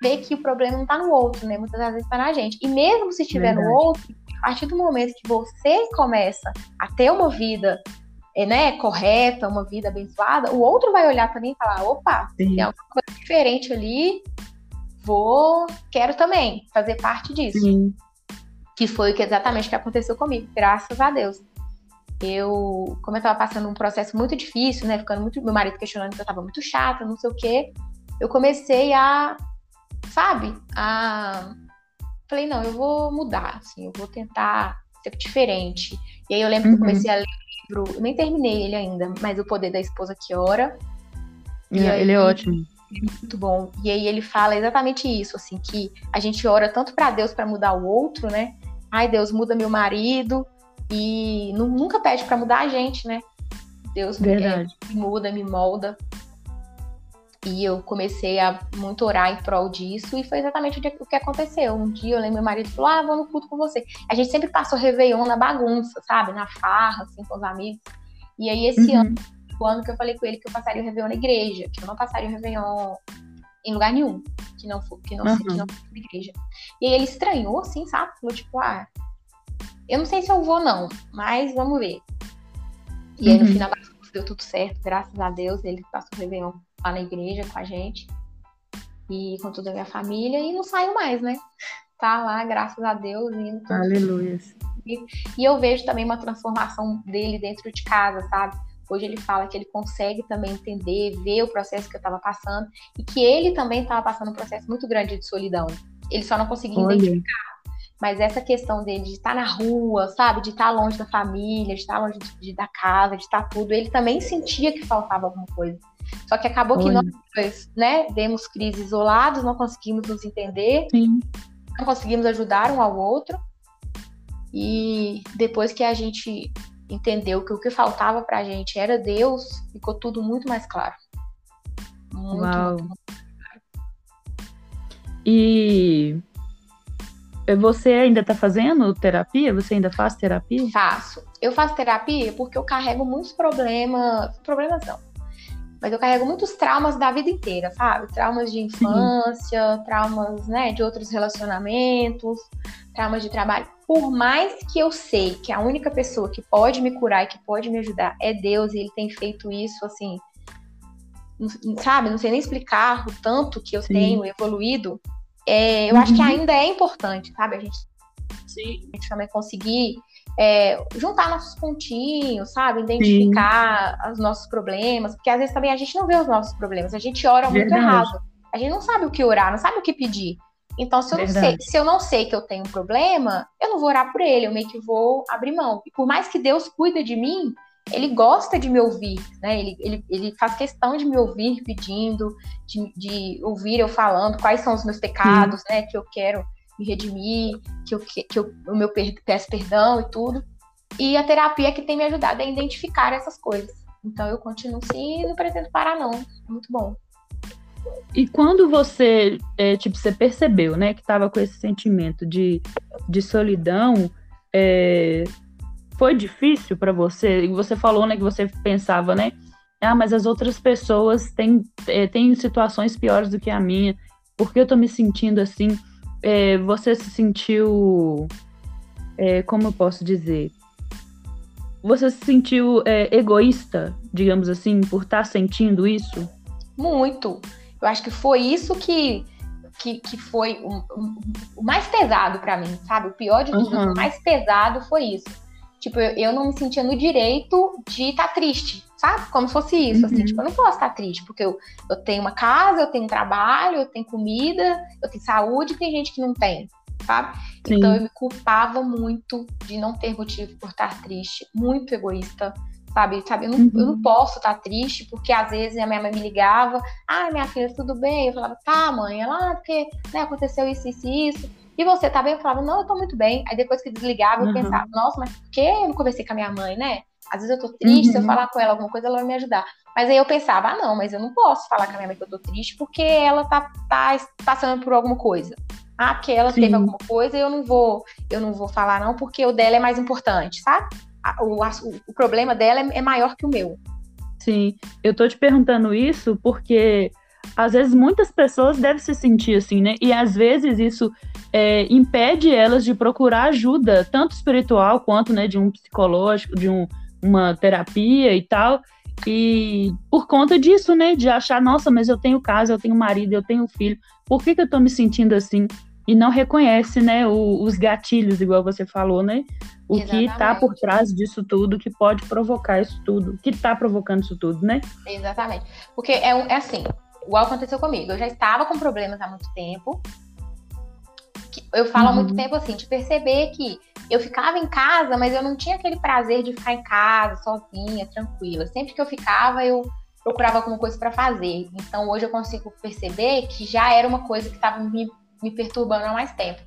vê que o problema não tá no outro, né? Muitas vezes tá na gente. E mesmo se estiver no outro, a partir do momento que você começa a ter uma vida é, né, correta, uma vida abençoada, o outro vai olhar também e falar: opa, Sim. tem alguma coisa diferente ali, vou, quero também fazer parte disso. Sim. Que foi exatamente o que aconteceu comigo, graças a Deus. Eu, como eu estava passando um processo muito difícil, né, ficando muito, meu marido questionando que eu estava muito chata, não sei o quê, eu comecei a, sabe, a falei, não, eu vou mudar, assim, eu vou tentar ser diferente. E aí eu lembro uhum. que eu comecei a ler livro, nem terminei ele ainda, mas O Poder da Esposa que Ora. E aí, ele é ótimo. Muito bom. E aí ele fala exatamente isso, assim, que a gente ora tanto para Deus para mudar o outro, né? Ai, Deus muda meu marido e nunca pede para mudar a gente, né? Deus é, me muda, me molda. E eu comecei a muito orar em prol disso, e foi exatamente o que aconteceu. Um dia eu lembro meu marido falou: Ah, vou no culto com você. A gente sempre passou Réveillon na bagunça, sabe? Na farra, assim, com os amigos. E aí, esse uhum. ano, o ano que eu falei com ele que eu passaria o Réveillon na igreja, que eu não passaria o Réveillon em lugar nenhum, que não for, que não, uhum. que não fosse na igreja. E aí ele estranhou, assim, sabe? Falou, tipo, ah, eu não sei se eu vou, não, mas vamos ver. E aí, no uhum. final deu tudo certo, graças a Deus, ele passou o Réveillon lá na igreja com a gente e com toda a minha família e não saiu mais, né? Tá lá, graças a Deus. Indo Aleluia. E eu vejo também uma transformação dele dentro de casa, sabe? Hoje ele fala que ele consegue também entender, ver o processo que eu estava passando e que ele também estava passando um processo muito grande de solidão. Ele só não conseguia Olha. identificar. Mas essa questão dele de estar na rua, sabe? De estar longe da família, de estar longe de, de, da casa, de estar tudo, ele também sentia que faltava alguma coisa. Só que acabou Olha. que nós dois, né, demos crise isolados, não conseguimos nos entender, Sim. não conseguimos ajudar um ao outro. E depois que a gente entendeu que o que faltava pra gente era Deus, ficou tudo muito mais claro. Muito, Uau. muito, muito claro. E você ainda está fazendo terapia? Você ainda faz terapia? Faço. Eu faço terapia porque eu carrego muitos problemas. Problemas não mas eu carrego muitos traumas da vida inteira, sabe? Traumas de infância, Sim. traumas, né, de outros relacionamentos, traumas de trabalho. Por mais que eu sei que a única pessoa que pode me curar e que pode me ajudar é Deus, e ele tem feito isso assim, sabe? Não sei nem explicar o tanto que eu Sim. tenho evoluído. É, eu uhum. acho que uhum. ainda é importante, sabe? A gente, Sim. a gente também conseguir é, juntar nossos pontinhos, sabe? Identificar Sim. os nossos problemas, porque às vezes também a gente não vê os nossos problemas, a gente ora muito Verdade. errado. A gente não sabe o que orar, não sabe o que pedir. Então, se eu, não sei, se eu não sei que eu tenho um problema, eu não vou orar por ele, eu meio que vou abrir mão. E por mais que Deus cuida de mim, ele gosta de me ouvir, né? Ele, ele, ele faz questão de me ouvir pedindo, de, de ouvir eu falando quais são os meus pecados, Sim. né? Que eu quero me redimir, que eu, que eu, o meu peço perdão e tudo. E a terapia é que tem me ajudado a identificar essas coisas. Então eu continuo sim e não pretendo parar, não. Muito bom. E quando você, é, tipo, você percebeu, né, que estava com esse sentimento de, de solidão, é, foi difícil para você? Você falou, né, que você pensava, né, ah, mas as outras pessoas têm, é, têm situações piores do que a minha, por que eu tô me sentindo assim? É, você se sentiu, é, como eu posso dizer, você se sentiu é, egoísta, digamos assim, por estar tá sentindo isso? Muito. Eu acho que foi isso que, que, que foi o, o, o mais pesado para mim, sabe? O pior de tudo, uhum. o mais pesado foi isso. Tipo, eu, eu não me sentia no direito de estar tá triste, sabe? Como se fosse isso, assim, uhum. assim, tipo, eu não posso estar tá triste, porque eu, eu tenho uma casa, eu tenho trabalho, eu tenho comida, eu tenho saúde, e tem gente que não tem, sabe? Sim. Então eu me culpava muito de não ter motivo por estar triste, muito egoísta, sabe? sabe? Eu, não, uhum. eu não posso estar triste, porque às vezes a minha mãe me ligava, ah, minha filha, tudo bem? Eu falava, tá, mãe, ela, ah, porque né, aconteceu isso, isso e isso. E você tá bem? Eu falava, não, eu tô muito bem. Aí depois que desligava, eu uhum. pensava, nossa, mas por que eu não conversei com a minha mãe, né? Às vezes eu tô triste, uhum. se eu uhum. falar com ela alguma coisa, ela vai me ajudar. Mas aí eu pensava, ah, não, mas eu não posso falar com a minha mãe que eu tô triste porque ela tá, tá passando por alguma coisa. Ah, porque ela Sim. teve alguma coisa e eu não vou, eu não vou falar, não, porque o dela é mais importante, sabe? O, o, o problema dela é, é maior que o meu. Sim, eu tô te perguntando isso porque às vezes muitas pessoas devem se sentir assim, né? E às vezes isso é, impede elas de procurar ajuda, tanto espiritual quanto né, de um psicológico, de um, uma terapia e tal. E por conta disso, né? De achar, nossa, mas eu tenho casa, eu tenho marido, eu tenho filho, por que, que eu tô me sentindo assim? E não reconhece, né, o, os gatilhos, igual você falou, né? O Exatamente. que tá por trás disso tudo, que pode provocar isso tudo, que tá provocando isso tudo, né? Exatamente. Porque é, é assim, igual aconteceu comigo. Eu já estava com problemas há muito tempo. Eu falo uhum. há muito uhum. tempo assim, de perceber que eu ficava em casa, mas eu não tinha aquele prazer de ficar em casa, sozinha, tranquila. Sempre que eu ficava, eu procurava alguma coisa para fazer. Então hoje eu consigo perceber que já era uma coisa que estava me, me perturbando há mais tempo.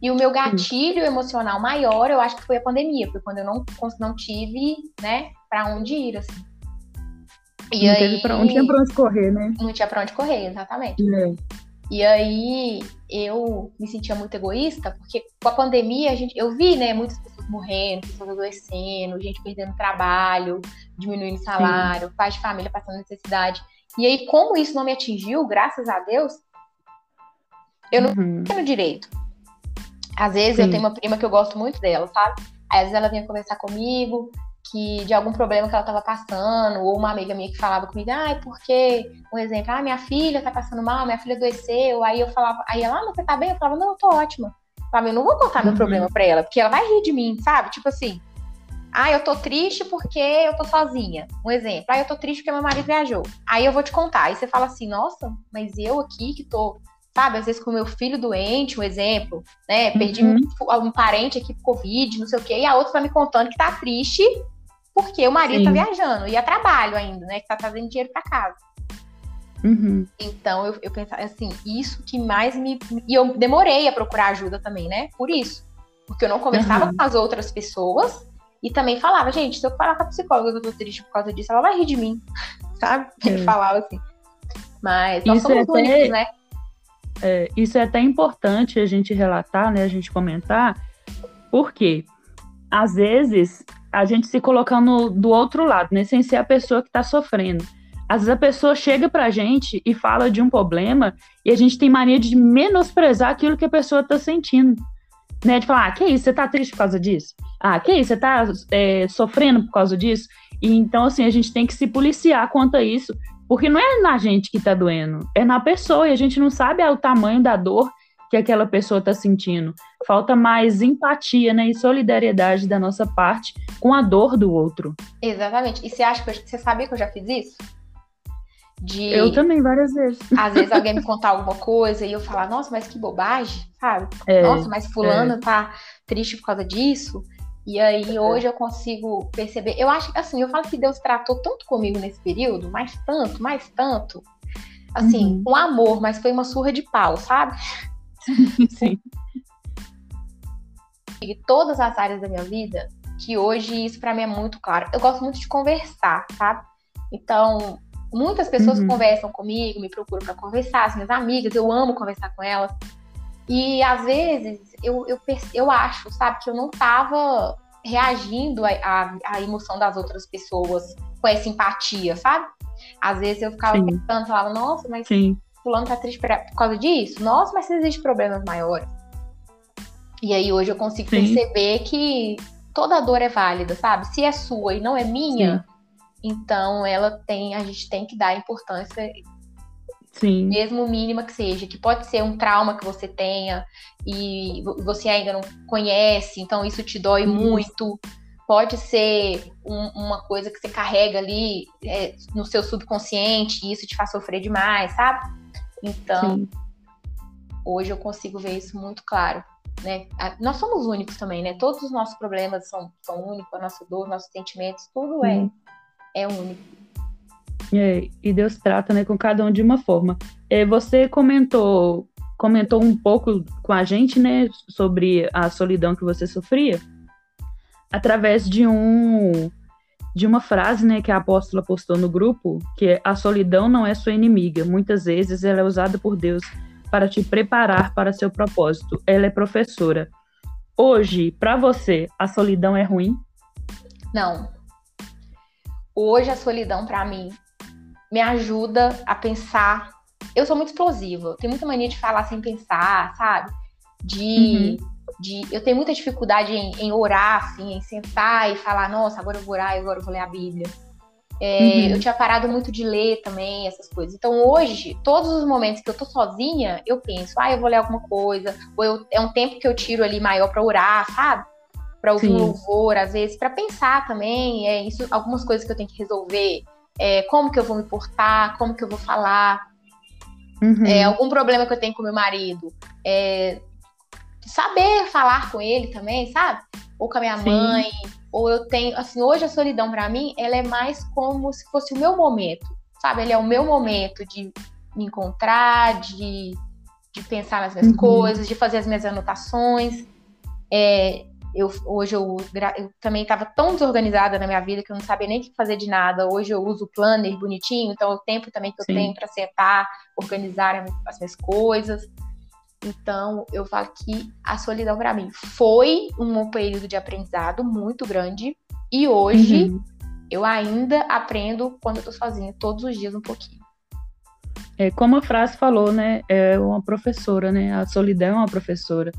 E o meu gatilho emocional maior, eu acho que foi a pandemia, foi quando eu não, não tive, né, para onde ir, assim. E não, aí, pra, não tinha pra onde correr, né? Não tinha pra onde correr, exatamente. É. E aí eu me sentia muito egoísta, porque com a pandemia a gente, eu vi, né, muitas pessoas morrendo, pessoas adoecendo, gente perdendo trabalho, diminuindo salário, Sim. pais de família passando necessidade. E aí, como isso não me atingiu, graças a Deus, eu não uhum. tenho direito. Às vezes Sim. eu tenho uma prima que eu gosto muito dela, sabe? Aí, às vezes ela vinha conversar comigo, que de algum problema que ela estava passando, ou uma amiga minha que falava comigo, ah, é porque, um exemplo, ah, minha filha tá passando mal, minha filha adoeceu, aí eu falava, aí ela, ah, mas você tá bem? Eu falava, não, eu tô ótima. Eu falava, eu não vou contar meu uhum. problema pra ela, porque ela vai rir de mim, sabe? Tipo assim, ah, eu tô triste porque eu tô sozinha. Um exemplo, ah, eu tô triste porque meu marido viajou. Aí eu vou te contar. Aí você fala assim, nossa, mas eu aqui que tô sabe? Às vezes com meu filho doente, um exemplo, né? Perdi uhum. um, um, parente aqui por Covid, não sei o quê, e a outra tá me contando que tá triste porque o marido tá Sim. tá viajando e a trabalho ainda, né? Que tá trazendo dinheiro para casa. Uhum. Então eu, eu pensava assim, isso que mais me. E eu demorei a procurar ajuda também, né? Por isso. Porque eu não conversava uhum. com as outras pessoas e também falava, gente, se eu falar com a psicóloga que eu tô triste por causa disso, ela vai rir de mim. Sabe? Ele falava assim. Mas nós isso somos é únicos, até, né? É, isso é até importante a gente relatar, né? A gente comentar, porque às vezes a gente se colocando do outro lado, né? Sem ser a pessoa que está sofrendo. Às vezes a pessoa chega pra gente e fala de um problema e a gente tem mania de menosprezar aquilo que a pessoa está sentindo. Né? De falar, ah, que isso, você tá triste por causa disso? Ah, que isso, você tá é, sofrendo por causa disso? E então, assim, a gente tem que se policiar quanto a isso, porque não é na gente que tá doendo, é na pessoa, e a gente não sabe o tamanho da dor que aquela pessoa está sentindo. Falta mais empatia né, e solidariedade da nossa parte com a dor do outro. Exatamente. E você acha que eu, você sabia que eu já fiz isso? De, eu também, várias vezes. Às vezes alguém me contar alguma coisa e eu falar, nossa, mas que bobagem, sabe? É, nossa, mas fulano é. tá triste por causa disso. E aí é. hoje eu consigo perceber. Eu acho que assim, eu falo que Deus tratou tanto comigo nesse período, mais tanto, mais tanto. Assim, uhum. com amor, mas foi uma surra de pau, sabe? Sim. E todas as áreas da minha vida, que hoje isso para mim é muito claro. Eu gosto muito de conversar, sabe? Então, Muitas pessoas uhum. conversam comigo, me procuram para conversar, as minhas amigas, eu amo conversar com elas. E às vezes eu, eu, eu acho, sabe, que eu não estava reagindo à emoção das outras pessoas com essa empatia, sabe? Às vezes eu ficava Sim. pensando, falava, nossa, mas Sim. Fulano tá triste por causa disso? Nossa, mas existem problemas maiores. E aí hoje eu consigo Sim. perceber que toda dor é válida, sabe? Se é sua e não é minha, então ela tem, a gente tem que dar importância Sim. mesmo mínima que seja, que pode ser um trauma que você tenha e você ainda não conhece, então isso te dói isso. muito. Pode ser um, uma coisa que você carrega ali é, no seu subconsciente e isso te faz sofrer demais, sabe? Então, Sim. hoje eu consigo ver isso muito claro. Né? Nós somos únicos também, né? Todos os nossos problemas são, são únicos, a nossa dor, nossos sentimentos, tudo é, é único. É, e Deus trata né, com cada um de uma forma. É, você comentou comentou um pouco com a gente né, sobre a solidão que você sofria através de um de uma frase, né, que a apóstola postou no grupo, que é a solidão não é sua inimiga. Muitas vezes ela é usada por Deus para te preparar para seu propósito. Ela é professora. Hoje, para você, a solidão é ruim? Não. Hoje a solidão para mim me ajuda a pensar. Eu sou muito explosiva, tenho muita mania de falar sem pensar, sabe? De uhum de eu tenho muita dificuldade em, em, orar, assim, em sentar e falar, nossa, agora eu vou orar, agora eu vou ler a Bíblia. É, uhum. Eu tinha parado muito de ler também, essas coisas. Então hoje, todos os momentos que eu tô sozinha, eu penso, ah, eu vou ler alguma coisa, ou eu, é um tempo que eu tiro ali maior para orar, sabe? Para ouvir um louvor, às vezes, para pensar também, é isso, algumas coisas que eu tenho que resolver, é, como que eu vou me portar, como que eu vou falar. Uhum. É, algum problema que eu tenho com meu marido, é, saber falar com ele também, sabe? Ou com a minha Sim. mãe, ou eu tenho, assim, hoje a solidão para mim, ela é mais como se fosse o meu momento, sabe? Ele é o meu momento de me encontrar, de, de pensar nas minhas uhum. coisas, de fazer as minhas anotações. É, eu, hoje eu, eu também estava tão desorganizada na minha vida que eu não sabia nem o que fazer de nada. Hoje eu uso o planner bonitinho, então é o tempo também que eu Sim. tenho para sentar, organizar as minhas coisas. Então, eu falo que a solidão para mim foi um período de aprendizado muito grande e hoje uhum. eu ainda aprendo quando eu tô sozinha, todos os dias um pouquinho. É, como a frase falou, né? É uma professora, né? A solidão é uma professora.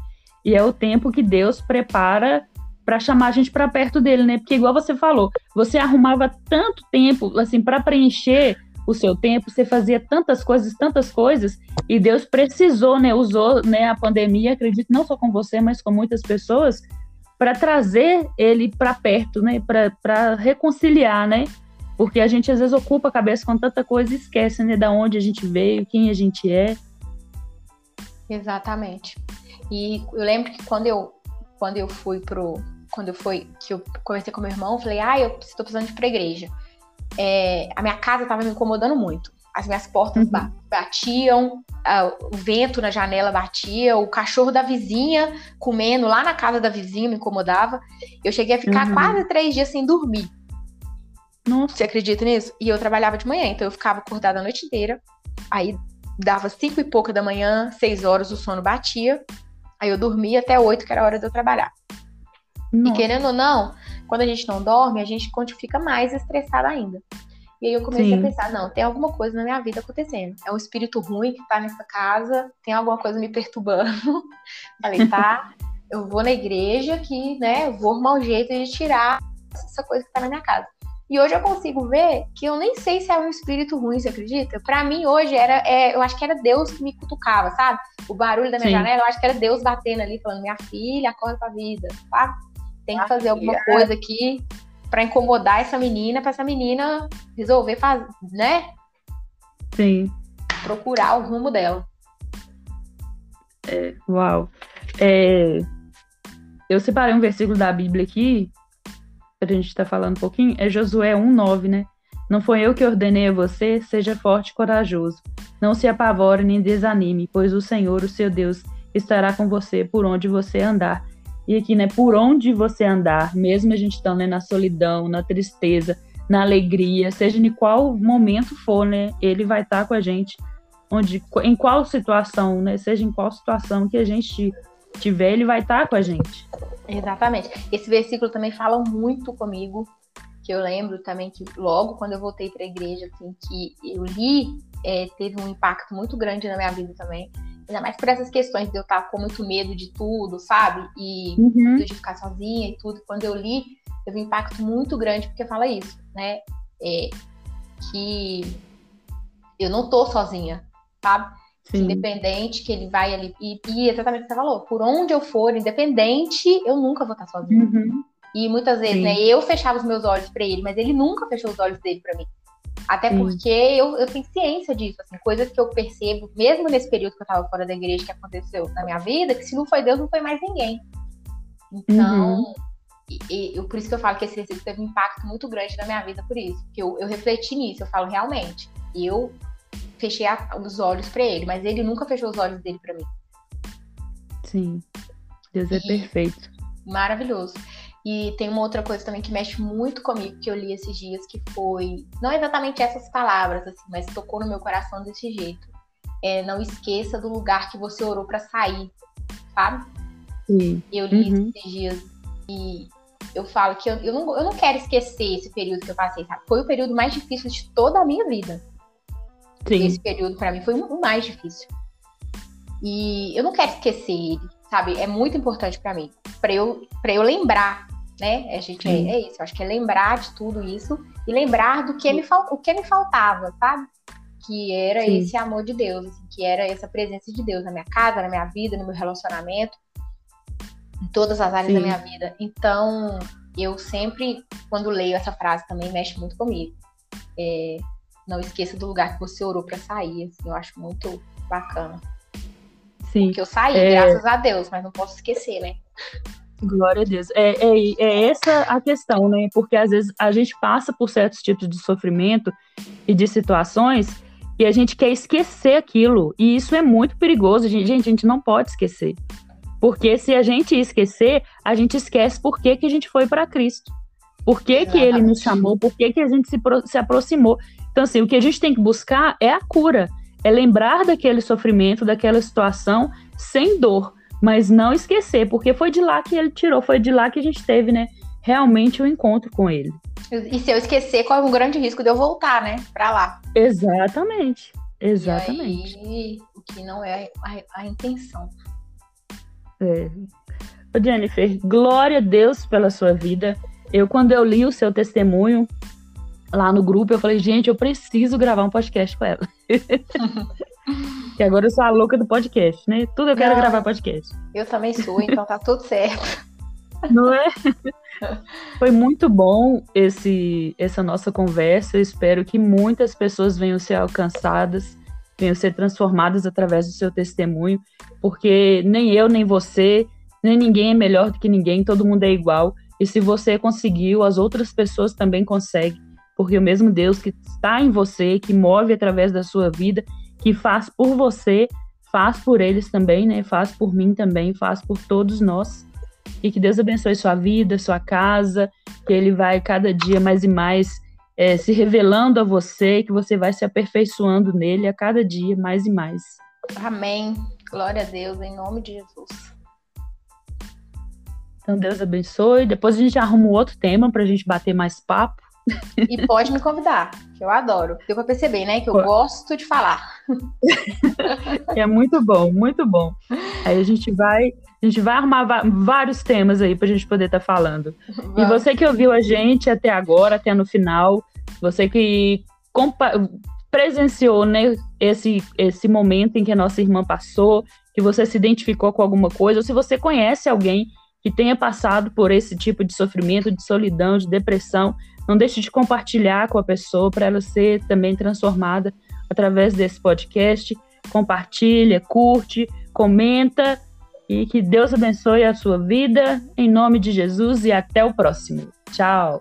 E é o tempo que Deus prepara para chamar a gente para perto dele, né? Porque igual você falou, você arrumava tanto tempo assim para preencher o seu tempo, você fazia tantas coisas, tantas coisas, e Deus precisou, né, usou, né, a pandemia, acredito, não só com você, mas com muitas pessoas, para trazer ele para perto, né, para reconciliar, né? Porque a gente às vezes ocupa a cabeça com tanta coisa e esquece, né, da onde a gente veio, quem a gente é. Exatamente. E eu lembro que quando eu quando eu fui pro quando eu fui que eu conversei com meu irmão, eu falei: "Ah, eu estou precisando de ir para igreja" é, a minha casa estava me incomodando muito. As minhas portas uhum. batiam, o vento na janela batia, o cachorro da vizinha comendo lá na casa da vizinha me incomodava. Eu cheguei a ficar uhum. quase três dias sem dormir. Nossa. Você acredita nisso? E eu trabalhava de manhã, então eu ficava acordada a noite inteira. Aí dava cinco e pouca da manhã, seis horas o sono batia. Aí eu dormia até oito, que era a hora de eu trabalhar. Nossa. E querendo ou não, quando a gente não dorme, a gente fica mais estressada ainda. E aí eu comecei Sim. a pensar, não, tem alguma coisa na minha vida acontecendo. É um espírito ruim que tá nessa casa, tem alguma coisa me perturbando. Falei, tá, eu vou na igreja que, né, vou arrumar um jeito de tirar essa coisa que tá na minha casa. E hoje eu consigo ver que eu nem sei se é um espírito ruim, você acredita? Para mim, hoje, era, é, eu acho que era Deus que me cutucava, sabe? O barulho da minha Sim. janela, eu acho que era Deus batendo ali, falando, minha filha, acorda pra vida, sabe? Tem que fazer alguma é. coisa aqui para incomodar essa menina, para essa menina resolver fazer, né? Sim. Procurar o rumo dela. É, uau. É, eu separei um versículo da Bíblia aqui, para a gente estar tá falando um pouquinho, é Josué 1,9, né? Não foi eu que ordenei a você, seja forte e corajoso. Não se apavore nem desanime, pois o Senhor, o seu Deus, estará com você por onde você andar e aqui, né, por onde você andar, mesmo a gente estando né, na solidão, na tristeza, na alegria, seja em qual momento for, né? Ele vai estar tá com a gente, onde, em qual situação, né? Seja em qual situação que a gente tiver, ele vai estar tá com a gente. Exatamente. Esse versículo também fala muito comigo, que eu lembro também que logo quando eu voltei para a igreja, assim, que eu li, é, teve um impacto muito grande na minha vida também. Ainda mais por essas questões de eu estar com muito medo de tudo, sabe? E uhum. de ficar sozinha e tudo. Quando eu li, teve um impacto muito grande, porque fala isso, né? É, que eu não tô sozinha, sabe? Sim. Independente que ele vai ali. E, e, exatamente o que você falou, por onde eu for, independente, eu nunca vou estar sozinha. Uhum. E muitas vezes, Sim. né, eu fechava os meus olhos para ele, mas ele nunca fechou os olhos dele para mim. Até porque eu, eu tenho ciência disso, assim, coisas que eu percebo, mesmo nesse período que eu estava fora da igreja, que aconteceu na minha vida, que se não foi Deus, não foi mais ninguém. Então, uhum. e, e, por isso que eu falo que esse versículo teve um impacto muito grande na minha vida, por isso. Porque eu, eu refleti nisso, eu falo, realmente, eu fechei a, os olhos para ele, mas ele nunca fechou os olhos dele para mim. Sim. Deus é e, perfeito. Maravilhoso. E tem uma outra coisa também que mexe muito comigo que eu li esses dias, que foi não exatamente essas palavras, assim, mas tocou no meu coração desse jeito. É, não esqueça do lugar que você orou para sair, sabe? Sim. Eu li uhum. esses dias e eu falo que eu, eu, não, eu não quero esquecer esse período que eu passei, sabe? Foi o período mais difícil de toda a minha vida. Sim. Esse período para mim foi o mais difícil. E eu não quero esquecer ele, sabe? É muito importante para mim, para eu para eu lembrar, né? A gente é, é, isso, eu acho que é lembrar de tudo isso e lembrar do que me o que me faltava, sabe? Que era Sim. esse amor de Deus, assim, que era essa presença de Deus na minha casa, na minha vida, no meu relacionamento, em todas as áreas Sim. da minha vida. Então, eu sempre, quando leio essa frase, também mexe muito comigo. É, não esqueça do lugar que você orou para sair. Assim, eu acho muito bacana. Sim. Porque eu saí, é... graças a Deus, mas não posso esquecer, né? Glória a Deus. É, é, é, essa a questão, né? Porque às vezes a gente passa por certos tipos de sofrimento e de situações e a gente quer esquecer aquilo. E isso é muito perigoso. Gente, a gente não pode esquecer. Porque se a gente esquecer, a gente esquece por que, que a gente foi para Cristo. Por que, que ele nos chamou? Por que, que a gente se, se aproximou? Então, assim, o que a gente tem que buscar é a cura, é lembrar daquele sofrimento, daquela situação sem dor, mas não esquecer, porque foi de lá que ele tirou, foi de lá que a gente teve, né, realmente o um encontro com ele. E se eu esquecer, qual é o grande risco de eu voltar, né, para lá? Exatamente, exatamente. E aí, o que não é a, a intenção. É. Jennifer, glória a Deus pela sua vida. Eu, quando eu li o seu testemunho, lá no grupo, eu falei, gente, eu preciso gravar um podcast com ela. e agora eu sou a louca do podcast, né? Tudo eu quero Não, gravar podcast. Eu também sou, então tá tudo certo. Não é? Foi muito bom esse, essa nossa conversa. Eu espero que muitas pessoas venham ser alcançadas, venham ser transformadas através do seu testemunho, porque nem eu, nem você, nem ninguém é melhor do que ninguém, todo mundo é igual. E se você conseguiu, as outras pessoas também conseguem porque o mesmo Deus que está em você, que move através da sua vida, que faz por você, faz por eles também, né? Faz por mim também, faz por todos nós. E que Deus abençoe sua vida, sua casa, que Ele vai cada dia mais e mais é, se revelando a você, que você vai se aperfeiçoando nele a cada dia mais e mais. Amém. Glória a Deus, em nome de Jesus. Então, Deus abençoe. Depois a gente arruma um outro tema para a gente bater mais papo. E pode me convidar, que eu adoro. Deu pra perceber, né? Que eu gosto de falar. É muito bom, muito bom. Aí a gente vai, a gente vai arrumar vários temas aí pra gente poder estar tá falando. Vamos. E você que ouviu a gente até agora, até no final, você que presenciou né, esse, esse momento em que a nossa irmã passou, que você se identificou com alguma coisa, ou se você conhece alguém que tenha passado por esse tipo de sofrimento, de solidão, de depressão, não deixe de compartilhar com a pessoa para ela ser também transformada através desse podcast. Compartilha, curte, comenta e que Deus abençoe a sua vida em nome de Jesus e até o próximo. Tchau.